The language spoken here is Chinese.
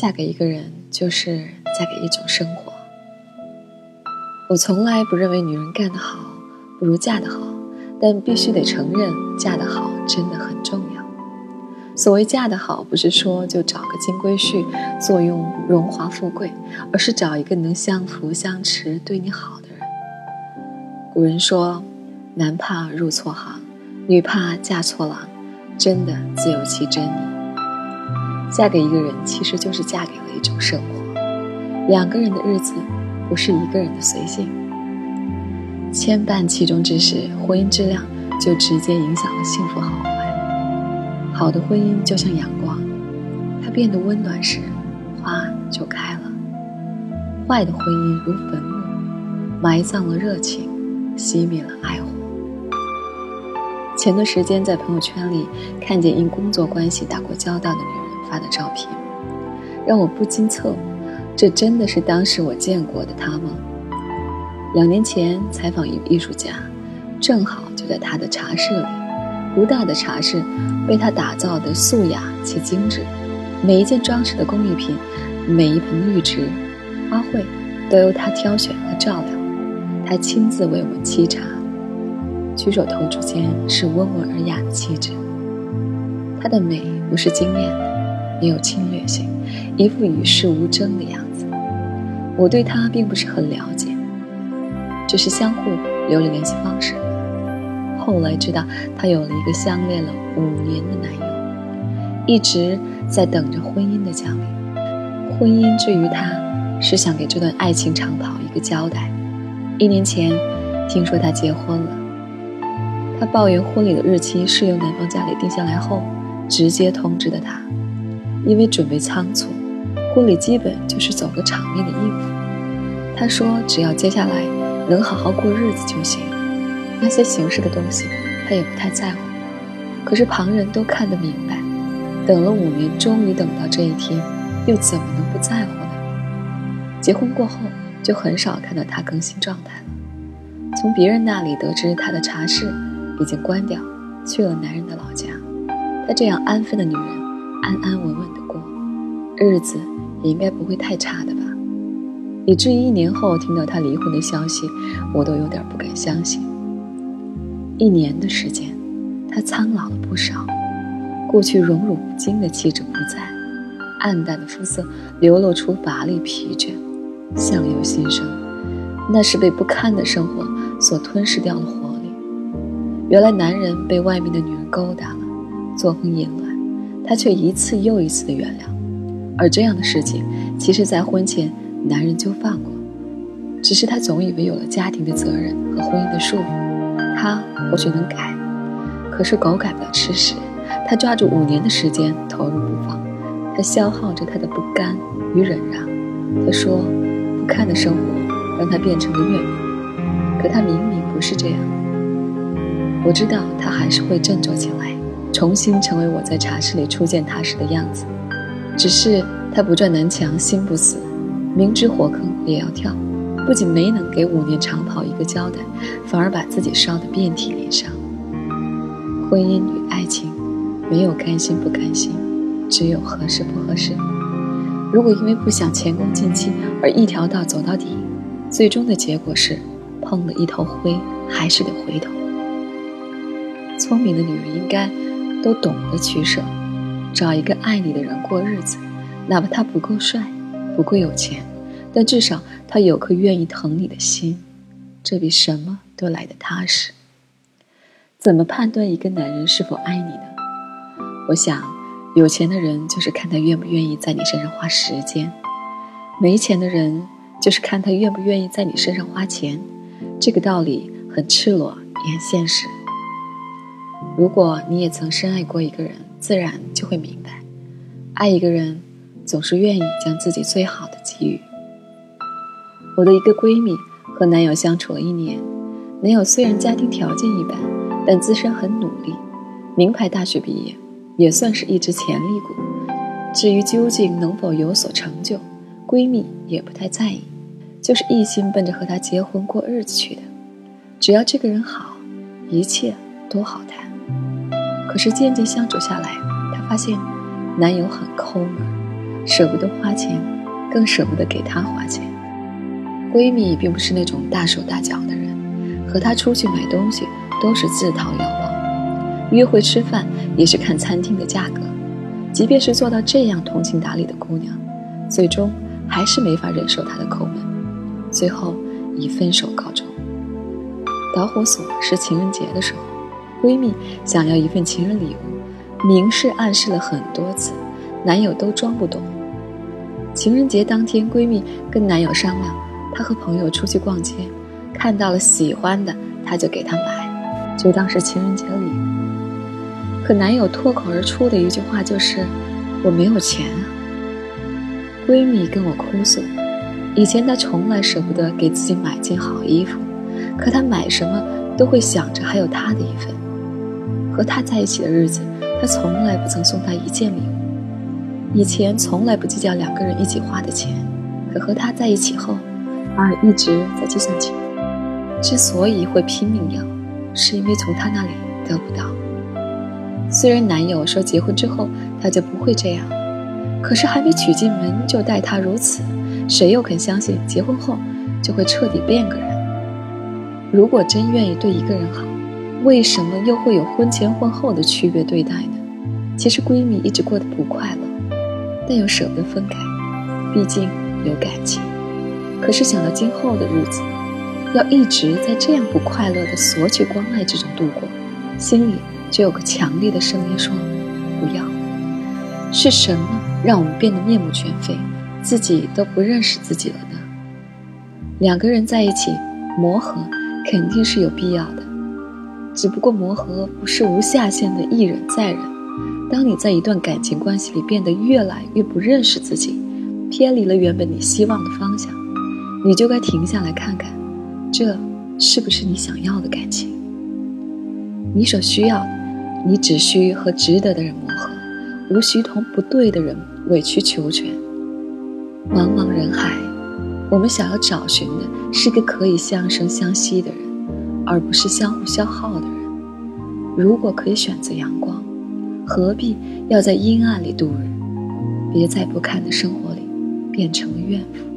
嫁给一个人就是嫁给一种生活。我从来不认为女人干得好不如嫁得好，但必须得承认，嫁得好真的很重要。所谓嫁得好，不是说就找个金龟婿，坐拥荣华富贵，而是找一个能相扶相持、对你好的人。古人说：“男怕入错行，女怕嫁错郎。”真的自有其真理。嫁给一个人，其实就是嫁给了一种生活。两个人的日子，不是一个人的随性。牵绊其中之时，婚姻质量就直接影响了幸福好坏。好的婚姻就像阳光，它变得温暖时，花就开了；坏的婚姻如坟墓，埋葬了热情，熄灭了爱火。前段时间在朋友圈里看见因工作关系打过交道的女人发的照片，让我不禁侧目：这真的是当时我见过的他吗？两年前采访一个艺术家，正好就在他的茶室里。不大的茶室被他打造的素雅且精致，每一件装饰的工艺品，每一盆绿植、花卉，都由他挑选和照料。他亲自为我们沏茶。举手投足间是温文尔雅的气质，她的美不是惊艳的，没有侵略性，一副与世无争的样子。我对她并不是很了解，只是相互留了联系方式。后来知道她有了一个相恋了五年的男友，一直在等着婚姻的降临。婚姻至于她，是想给这段爱情长跑一个交代。一年前，听说她结婚了。他抱怨婚礼的日期是由男方家里定下来后，直接通知的他，因为准备仓促，婚礼基本就是走个场面的应付。他说只要接下来能好好过日子就行，那些形式的东西他也不太在乎。可是旁人都看得明白，等了五年，终于等到这一天，又怎么能不在乎呢？结婚过后就很少看到他更新状态了。从别人那里得知他的茶室。已经关掉，去了男人的老家。她这样安分的女人，安安稳稳的过，日子也应该不会太差的吧？以至于一年后听到他离婚的消息，我都有点不敢相信。一年的时间，他苍老了不少，过去荣辱不惊的气质不在，暗淡的肤色流露出乏力疲倦，相由心生，那是被不堪的生活所吞噬掉了活力。原来男人被外面的女人勾搭了，作风淫乱，他却一次又一次的原谅。而这样的事情，其实在婚前男人就犯过，只是他总以为有了家庭的责任和婚姻的束缚，他或许能改。可是狗改不了吃屎，他抓住五年的时间投入不放，他消耗着他的不甘与忍让。他说，不堪的生活让他变成了怨妇，可他明明不是这样。我知道他还是会振作起来，重新成为我在茶室里初见他时的样子。只是他不撞南墙心不死，明知火坑也要跳。不仅没能给五年长跑一个交代，反而把自己烧得遍体鳞伤。婚姻与爱情，没有甘心不甘心，只有合适不合适。如果因为不想前功尽弃而一条道走到底，最终的结果是碰了一头灰，还是得回头。聪明的女人应该都懂得取舍，找一个爱你的人过日子，哪怕他不够帅，不够有钱，但至少他有颗愿意疼你的心，这比什么都来得踏实。怎么判断一个男人是否爱你呢？我想，有钱的人就是看他愿不愿意在你身上花时间，没钱的人就是看他愿不愿意在你身上花钱。这个道理很赤裸，也很现实。如果你也曾深爱过一个人，自然就会明白，爱一个人总是愿意将自己最好的给予。我的一个闺蜜和男友相处了一年，男友虽然家庭条件一般，但自身很努力，名牌大学毕业，也算是一支潜力股。至于究竟能否有所成就，闺蜜也不太在意，就是一心奔着和他结婚过日子去的。只要这个人好，一切都好谈。可是渐渐相处下来，她发现男友很抠门，舍不得花钱，更舍不得给她花钱。闺蜜并不是那种大手大脚的人，和她出去买东西都是自掏腰包，约会吃饭也是看餐厅的价格。即便是做到这样通情达理的姑娘，最终还是没法忍受他的抠门，最后以分手告终。导火索是情人节的时候，闺蜜想要一份情人礼物，明示暗示了很多次，男友都装不懂。情人节当天，闺蜜跟男友商量，她和朋友出去逛街，看到了喜欢的，她就给他买，就当是情人节礼物。可男友脱口而出的一句话就是：“我没有钱啊。”闺蜜跟我哭诉，以前她从来舍不得给自己买件好衣服。可她买什么都会想着还有他的一份。和他在一起的日子，他从来不曾送他一件礼物。以前从来不计较两个人一起花的钱，可和他在一起后，反而一直在计算钱。之所以会拼命要，是因为从他那里得不到。虽然男友说结婚之后他就不会这样，可是还没娶进门就待他如此，谁又肯相信结婚后就会彻底变个人？如果真愿意对一个人好，为什么又会有婚前婚后的区别对待呢？其实闺蜜一直过得不快乐，但又舍不得分开，毕竟有感情。可是想到今后的日子，要一直在这样不快乐的索取关爱之中度过，心里就有个强烈的声音说：“不要。”是什么让我们变得面目全非，自己都不认识自己了呢？两个人在一起磨合。肯定是有必要的，只不过磨合不是无下限的一忍再忍。当你在一段感情关系里变得越来越不认识自己，偏离了原本你希望的方向，你就该停下来看看，这是不是你想要的感情？你所需要的，你只需和值得的人磨合，无需同不对的人委曲求全。茫茫人海。我们想要找寻的是个可以相生相惜的人，而不是相互消耗的人。如果可以选择阳光，何必要在阴暗里度日？别在不堪的生活里变成了怨妇。